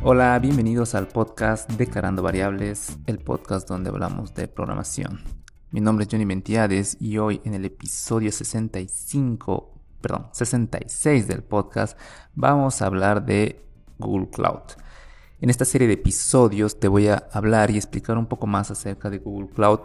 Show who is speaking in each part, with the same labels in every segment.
Speaker 1: Hola, bienvenidos al podcast Declarando Variables, el podcast donde hablamos de programación. Mi nombre es Johnny Mentiades y hoy en el episodio 65, perdón, 66 del podcast vamos a hablar de Google Cloud. En esta serie de episodios te voy a hablar y explicar un poco más acerca de Google Cloud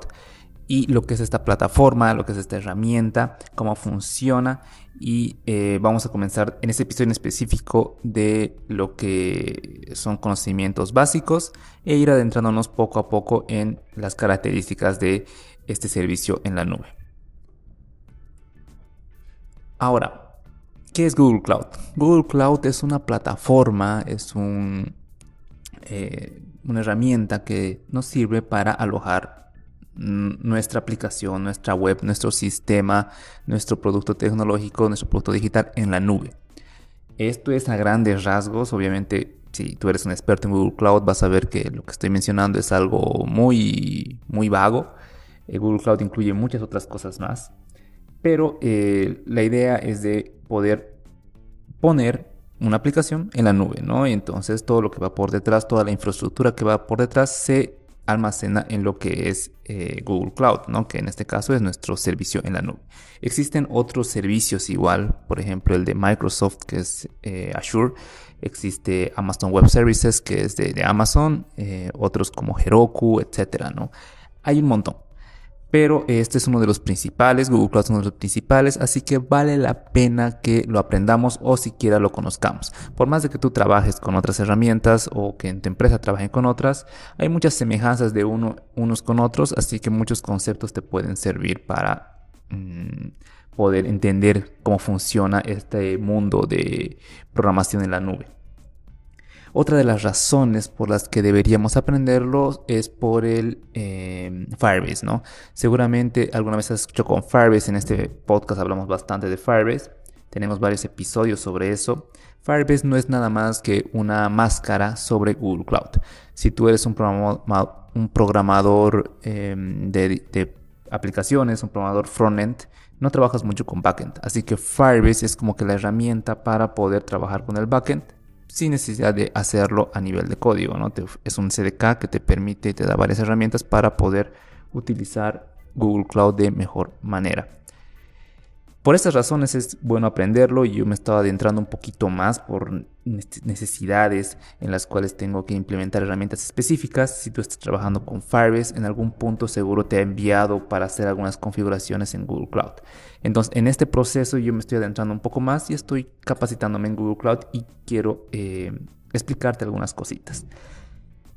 Speaker 1: y lo que es esta plataforma, lo que es esta herramienta, cómo funciona y eh, vamos a comenzar en este episodio en específico de lo que son conocimientos básicos e ir adentrándonos poco a poco en las características de este servicio en la nube. Ahora, ¿qué es Google Cloud? Google Cloud es una plataforma, es eh, una herramienta que nos sirve para alojar nuestra aplicación, nuestra web, nuestro sistema, nuestro producto tecnológico, nuestro producto digital en la nube. Esto es a grandes rasgos, obviamente si tú eres un experto en Google Cloud vas a ver que lo que estoy mencionando es algo muy, muy vago. Eh, Google Cloud incluye muchas otras cosas más, pero eh, la idea es de poder poner una aplicación en la nube, ¿no? Entonces todo lo que va por detrás, toda la infraestructura que va por detrás se almacena en lo que es eh, Google Cloud, ¿no? que en este caso es nuestro servicio en la nube. Existen otros servicios igual, por ejemplo el de Microsoft que es eh, Azure, existe Amazon Web Services que es de, Amazon, eh, otros como Heroku, etcétera, ¿no? Hay un montón pero este es uno de los principales, Google Cloud es uno de los principales, así que vale la pena que lo aprendamos o siquiera lo conozcamos. Por más de que tú trabajes con otras herramientas o que en tu empresa trabajen con otras, hay muchas semejanzas de uno, unos con otros, así que muchos conceptos te pueden servir para mm, poder entender cómo funciona este mundo de programación en la nube. Otra de las razones por las que deberíamos aprenderlo es por el em, Firebase, ¿no? Seguramente alguna vez has escuchado con Firebase, en este podcast hablamos bastante de Firebase, tenemos varios episodios sobre eso. Firebase no es nada más que una máscara sobre Google Cloud. Si tú eres un programador, em, de, de aplicaciones, un programador frontend, no trabajas mucho con backend. Así que Firebase es como que la herramienta para poder trabajar con el backend sin necesidad de hacerlo a nivel de código. ¿no? es un CDK que te permite, te da varias herramientas para poder utilizar Google Cloud de mejor manera. Por estas razones es bueno aprenderlo y yo me estaba adentrando un poquito más por necesidades en las cuales tengo que implementar herramientas específicas. Si tú estás trabajando con Firebase, en algún punto seguro te ha enviado para hacer algunas configuraciones en Google Cloud. Entonces, en este proceso yo me estoy adentrando un poco más y estoy capacitándome en Google Cloud y quiero eh, explicarte algunas cositas.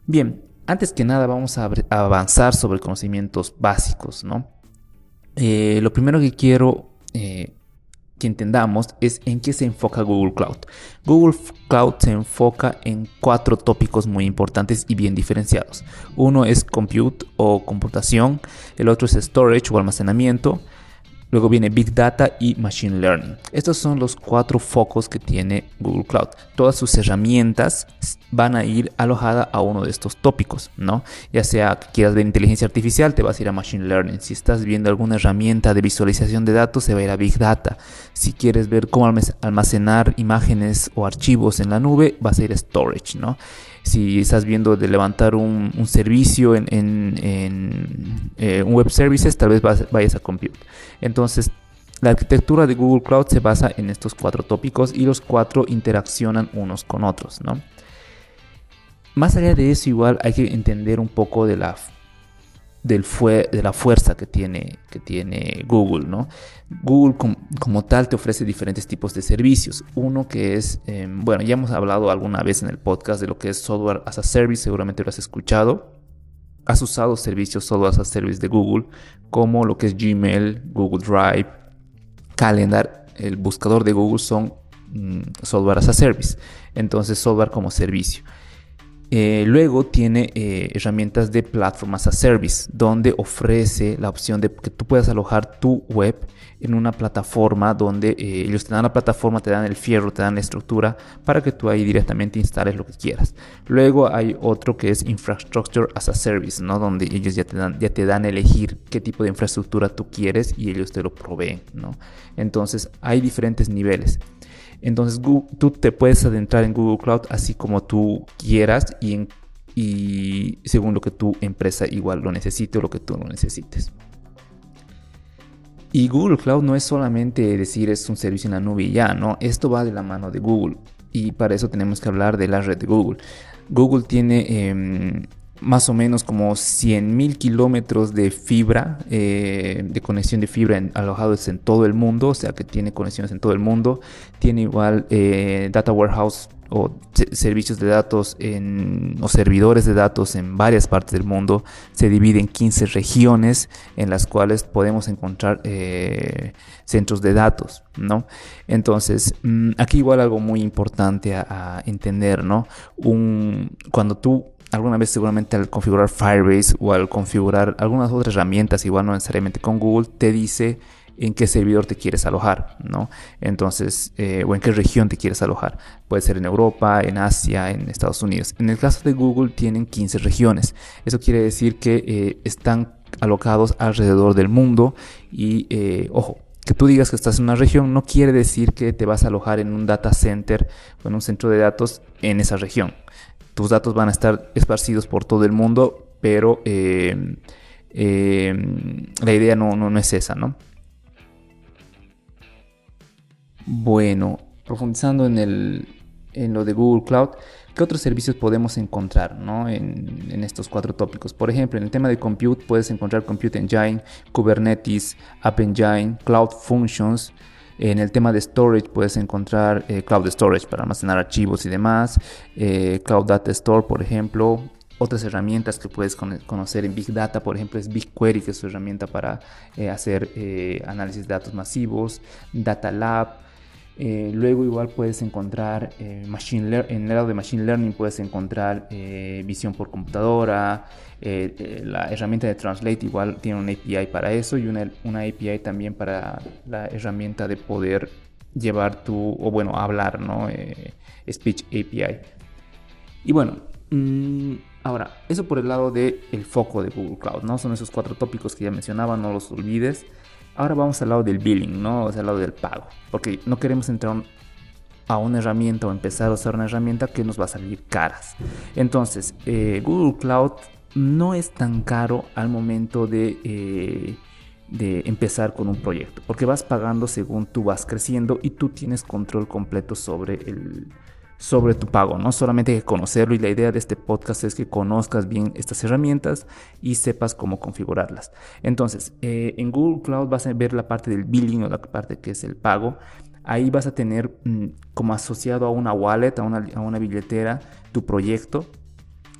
Speaker 1: Bien, antes que nada vamos a, avanzar sobre conocimientos básicos, ¿no? Eh, lo primero que quiero eh, que entendamos es en qué se enfoca Google Cloud. Google Cloud se enfoca en cuatro tópicos muy importantes y bien diferenciados. Uno es compute o computación, el otro es storage o almacenamiento, Luego viene Big Data y Machine Learning. Estos son los cuatro focos que tiene Google Cloud. Todas sus herramientas van a ir alojadas a uno de estos tópicos, ¿no? Ya sea que quieras ver inteligencia artificial, te vas a ir a Machine Learning. Si estás viendo alguna herramienta de visualización de datos, se va a ir a Big Data. Si quieres ver cómo almacenar imágenes o archivos en la nube, vas a ir a Storage, ¿no? Si estás viendo de levantar un, servicio en, eh, un web services, tal vez vayas a compute. Entonces, la arquitectura de Google Cloud se basa en estos cuatro tópicos y los cuatro interaccionan unos con otros, ¿no? Más allá de eso, igual hay que entender un poco de la del fue, de la fuerza que tiene, que tiene Google. ¿no? Google como tal te ofrece diferentes tipos de servicios. Uno que es, em, bueno, ya hemos hablado alguna vez en el podcast de lo que es software as a service, seguramente lo has escuchado. Has usado servicios software as a service de Google, como lo que es Gmail, Google Drive, Calendar, el buscador de Google son mm, software as a service. Entonces, software como servicio. Eh, luego tiene eh, herramientas de Platform as a Service, donde ofrece la opción de que tú puedas alojar tu web en una plataforma donde eh, ellos te dan la plataforma, te dan el fierro, te dan la estructura para que tú ahí directamente instales lo que quieras. Luego hay otro que es Infrastructure as a Service, ¿no? donde ellos ya te dan, ya te dan elegir qué tipo de infraestructura tú quieres y ellos te lo proveen. ¿no? Entonces hay diferentes niveles. Entonces tú te puedes adentrar en Google Cloud así como tú quieras y, según lo que tu empresa igual lo necesite o lo que tú no necesites. Y Google Cloud no es solamente decir es un servicio en la nube y ya, ¿no? Esto va de la mano de Google y para eso tenemos que hablar de la red de Google. Google tiene em, más o menos como 100.000 kilómetros de fibra, eh, de conexión de fibra alojados en todo el mundo, o sea que tiene conexiones en todo el mundo. Tiene igual eh, data warehouse o servicios de datos en, o servidores de datos en varias partes del mundo. Se divide en 15 regiones en las cuales podemos encontrar eh, centros de datos, ¿no? Entonces, mm, aquí igual algo muy importante a, a entender, ¿no? Un, cuando tú alguna vez seguramente al configurar Firebase o al configurar algunas otras herramientas, igual no necesariamente con Google, te dice en qué servidor te quieres alojar, ¿no? Entonces, eh, o en qué región te quieres alojar. Puede ser en Europa, en Asia, en Estados Unidos. En el caso de Google tienen 15 regiones. Eso quiere decir que eh, están alocados alrededor del mundo y, eh, ojo, que tú digas que estás en una región no quiere decir que te vas a alojar en un data center o en un centro de datos en esa región tus datos van a estar esparcidos por todo el mundo, pero eh, eh, la idea no, no, es esa, ¿no? Bueno, profundizando en, el, en lo de Google Cloud, ¿qué otros servicios podemos encontrar ¿no? en, en, estos cuatro tópicos? Por ejemplo, en el tema de Compute puedes encontrar Compute Engine, Kubernetes, App Engine, Cloud Functions, en el tema de storage puedes encontrar eh, Cloud Storage para almacenar archivos y demás, eh, Cloud Data Store, por ejemplo. Otras herramientas que puedes conocer en Big Data, por ejemplo, es BigQuery, que es su herramienta para eh, hacer análisis de datos masivos, Data Lab, luego igual puedes encontrar machine en el lado de Machine Learning puedes encontrar visión por computadora, eh, eh, la herramienta de Translate igual tiene una API para eso y una, una, API también para la herramienta de poder llevar tu, o bueno, hablar, ¿no? Eh, speech API. Y bueno, mm, ahora, eso por el lado del el foco de Google Cloud, ¿no? Son esos cuatro tópicos que ya mencionaba, no los olvides. Ahora vamos al lado del billing, ¿no? O al lado del pago. Porque no queremos entrar a una herramienta o empezar a usar una herramienta que nos va a salir caras. Entonces, Google Cloud no es tan caro al momento de, eh, de empezar con un proyecto, porque vas pagando según tú vas creciendo y tú tienes control completo sobre el sobre tu pago, no solamente hay que conocerlo y la idea de este podcast es que conozcas bien estas herramientas y sepas cómo configurarlas. Entonces, eh, en Google Cloud vas a ver la parte del billing o la parte que es el pago. Ahí vas a tener mm, como asociado a una wallet, a una, a una billetera, tu proyecto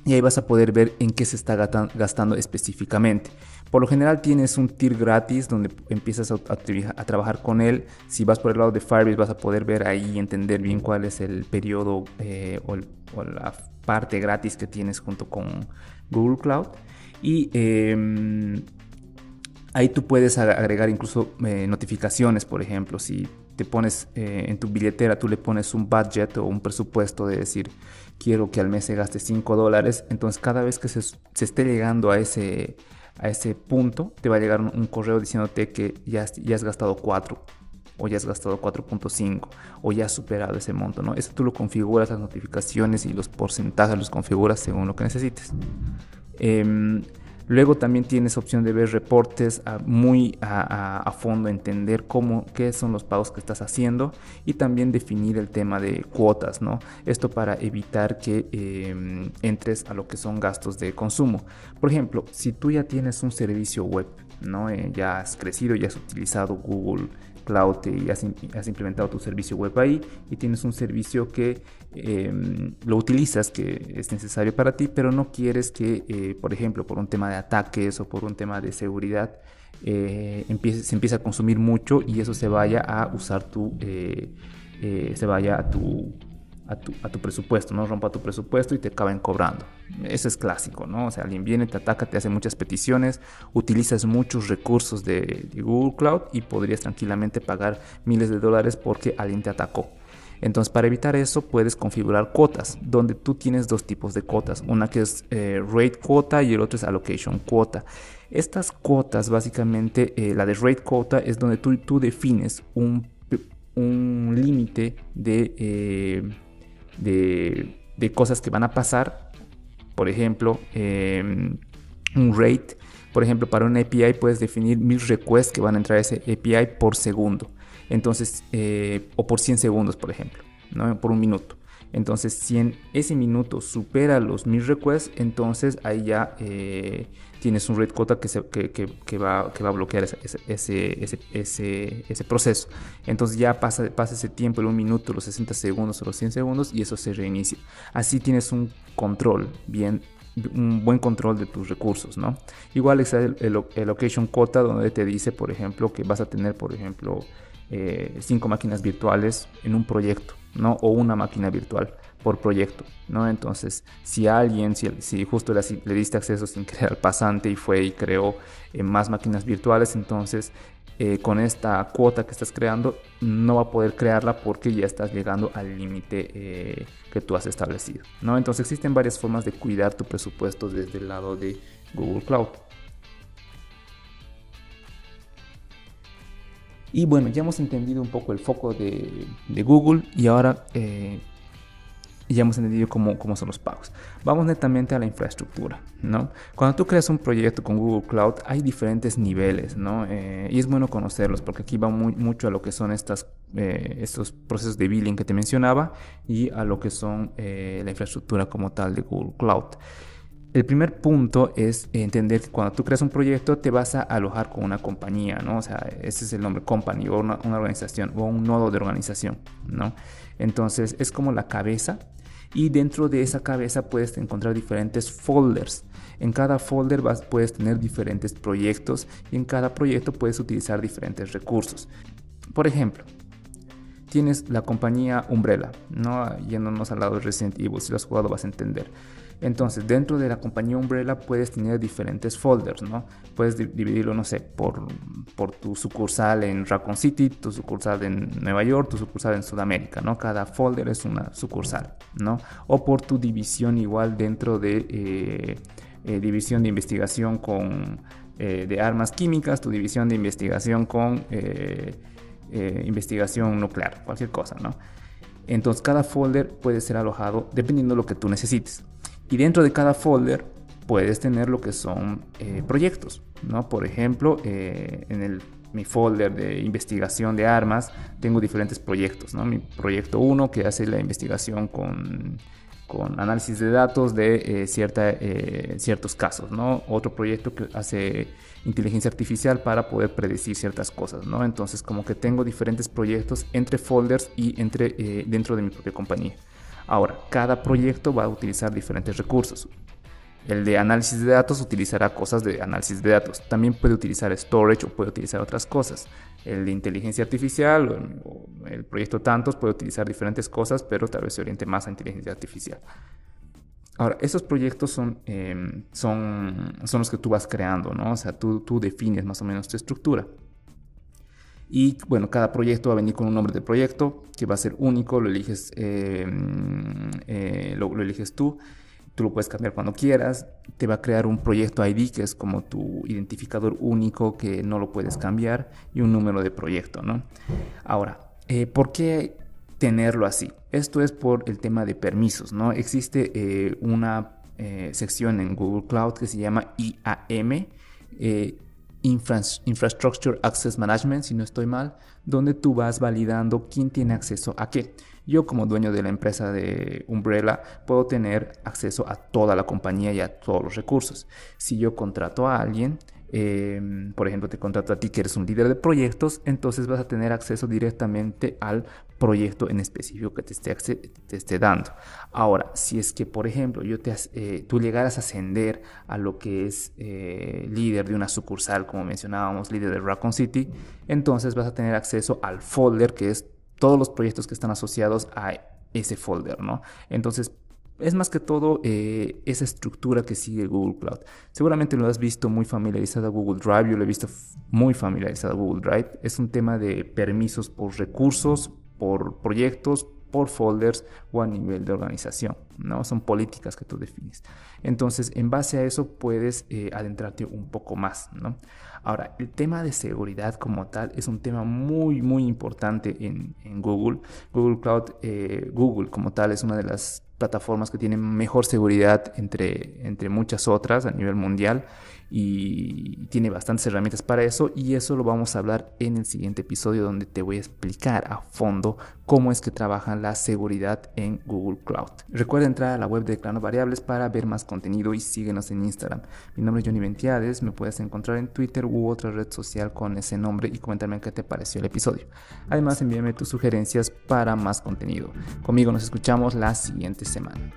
Speaker 1: y ahí vas a poder ver en qué se está gastando específicamente. Por lo general tienes un tier gratis donde empiezas a, trabajar con él. Si vas por el lado de Firebase vas a poder ver ahí y entender bien cuál es el periodo eh, o, la parte gratis que tienes junto con Google Cloud. Y em, ahí tú puedes agregar incluso eh, notificaciones, por ejemplo, si te pones eh, en tu billetera, tú le pones un budget o un presupuesto de decir, quiero que al mes se gaste 5 dólares, entonces cada vez que se, esté llegando a ese, a ese punto, te va a llegar un, correo diciéndote que ya, ya has gastado 4 o ya has gastado 4.5 o ya has superado ese monto, ¿no? Eso tú lo configuras, las notificaciones y los porcentajes los configuras según lo que necesites. Em, Luego también tienes opción de ver reportes muy a, fondo, entender cómo, qué son los pagos que estás haciendo y también definir el tema de cuotas, ¿no? Esto para evitar que em, entres a lo que son gastos de consumo. Por ejemplo, si tú ya tienes un servicio web, ¿no? Eh, ya has crecido, ya has utilizado Google Cloud y has, implementado tu servicio web ahí y tienes un servicio que em, lo utilizas, que es necesario para ti, pero no quieres que, eh, por ejemplo, por un tema de ataques o por un tema de seguridad, eh, se empiece a consumir mucho y eso se vaya a usar tu, eh, se vaya a tu a tu, presupuesto, ¿no? Rompa tu presupuesto y te acaben cobrando. Eso es clásico, ¿no? O sea, alguien viene, te ataca, te hace muchas peticiones, utilizas muchos recursos de, Google Cloud y podrías tranquilamente pagar miles de dólares porque alguien te atacó. Entonces, para evitar eso, puedes configurar cuotas, donde tú tienes dos tipos de cuotas. Una que es eh, rate cuota y el otro es allocation cuota. Estas cuotas, básicamente, eh, la de rate cuota es donde tú, tú defines un un límite de, eh, de, de, cosas que van a pasar. Por ejemplo, em, un rate. Por ejemplo, para una API puedes definir mil requests que van a entrar a ese API por segundo. Entonces, eh, o por 100 segundos, por ejemplo, ¿no? por un minuto. Entonces, si en ese minuto supera los mil requests, entonces ahí ya eh, tienes un rate quota que, que, va, que va a bloquear ese, ese, ese, ese, proceso. Entonces ya pasa, pasa ese tiempo, el un minuto, los 60 segundos o los 100 segundos y eso se reinicia. Así tienes un control bien un buen control de tus recursos, ¿no? Igual está el, el, location quota donde te dice, por ejemplo, que vas a tener, por ejemplo, eh, cinco máquinas virtuales en un proyecto, ¿no? O una máquina virtual por proyecto, ¿no? Entonces, si alguien, si, justo le, diste acceso sin querer al pasante y fue y creó eh, más máquinas virtuales, entonces eh, con esta cuota que estás creando no va a poder crearla porque ya estás llegando al límite que tú has establecido, ¿no? Entonces existen varias formas de cuidar tu presupuesto desde el lado de Google Cloud. Y bueno, ya hemos entendido un poco el foco de, Google y ahora eh, ya hemos entendido cómo, cómo, son los pagos. Vamos netamente a la infraestructura, ¿no? Cuando tú creas un proyecto con Google Cloud hay diferentes niveles, ¿no? Eh, y es bueno conocerlos porque aquí va mucho a lo que son estas, eh, estos procesos de billing que te mencionaba y a lo que son la infraestructura como tal de Google Cloud. El primer punto es entender que cuando tú creas un proyecto te vas a alojar con una compañía, ¿no? O sea, ese es el nombre, company, o una, organización, o un nodo de organización, ¿no? Entonces es como la cabeza y dentro de esa cabeza puedes encontrar diferentes folders. En cada folder vas, puedes tener diferentes proyectos y en cada proyecto puedes utilizar diferentes recursos. Por ejemplo, tienes la compañía Umbrella, ¿no? Yéndonos al lado de Resident Evil, si lo has jugado vas a entender. Entonces, dentro de la compañía Umbrella puedes tener diferentes folders, ¿no? Puedes dividirlo, no sé, por, por tu sucursal en Raccoon City, tu sucursal en Nueva York, tu sucursal en Sudamérica, ¿no? Cada folder es una sucursal, ¿no? O por tu división igual dentro de eh, eh, división de investigación con, eh, de armas químicas, tu división de investigación con investigación nuclear, cualquier cosa, ¿no? Entonces cada folder puede ser alojado dependiendo de lo que tú necesites. Y dentro de cada folder puedes tener lo que son eh, proyectos, ¿no? Por ejemplo, eh, en el, mi folder de investigación de armas tengo diferentes proyectos, ¿no? Mi proyecto 1 que hace la investigación con, con análisis de datos de eh, cierta, ciertos casos, ¿no? Otro proyecto que hace inteligencia artificial para poder predecir ciertas cosas, ¿no? Entonces como que tengo diferentes proyectos entre folders y entre, dentro de mi propia compañía. Ahora, cada proyecto va a utilizar diferentes recursos. El de análisis de datos utilizará cosas de análisis de datos. También puede utilizar storage o puede utilizar otras cosas. El de inteligencia artificial o el proyecto tantos puede utilizar diferentes cosas, pero tal vez se oriente más a inteligencia artificial. Ahora, esos proyectos son, em, son, son los que tú vas creando, ¿no? O sea, tú, tú defines más o menos tu estructura. Y bueno, cada proyecto va a venir con un nombre de proyecto que va a ser único, lo eliges, eh, eh, lo, eliges tú, tú lo puedes cambiar cuando quieras, te va a crear un proyecto ID que es como tu identificador único que no lo puedes cambiar y un número de proyecto, ¿no? Ahora, eh, ¿por qué tenerlo así? Esto es por el tema de permisos, ¿no? Existe una sección en Google Cloud que se llama IAM Infrastructure Access Management, si no estoy mal, donde tú vas validando quién tiene acceso a qué. Yo como dueño de la empresa de Umbrella puedo tener acceso a toda la compañía y a todos los recursos. Si yo contrato a alguien, Em, por ejemplo, te contrato a ti que eres un líder de proyectos, entonces vas a tener acceso directamente al proyecto en específico que te esté, te esté dando. Ahora, si es que, por ejemplo, yo te, eh, tú llegaras a ascender a lo que es eh, líder de una sucursal, como mencionábamos, líder de Raccoon City, entonces vas a tener acceso al folder que es todos los proyectos que están asociados a ese folder, ¿no? Entonces, es más que todo eh, esa estructura que sigue Google Cloud. Seguramente lo has visto muy familiarizado a Google Drive, yo lo he visto muy familiarizado a Google Drive. Es un tema de permisos por recursos, por proyectos, por folders o a nivel de organización, ¿no? Son políticas que tú defines. Entonces, en base a eso puedes eh, adentrarte un poco más, ¿no? Ahora, el tema de seguridad como tal es un tema muy, muy importante en, Google. Google Cloud, eh, Google como tal es una de las plataformas que tienen mejor seguridad entre, entre muchas otras a nivel mundial y tiene bastantes herramientas para eso y eso lo vamos a hablar en el siguiente episodio donde te voy a explicar a fondo cómo es que trabaja la seguridad en Google Cloud. Recuerda entrar a la web de Clano Variables para ver más contenido y síguenos en Instagram. Mi nombre es Johnny Ventiades, me puedes encontrar en Twitter u otra red social con ese nombre y comentarme qué te pareció el episodio. Además envíame tus sugerencias para más contenido. Conmigo nos escuchamos la siguiente semana.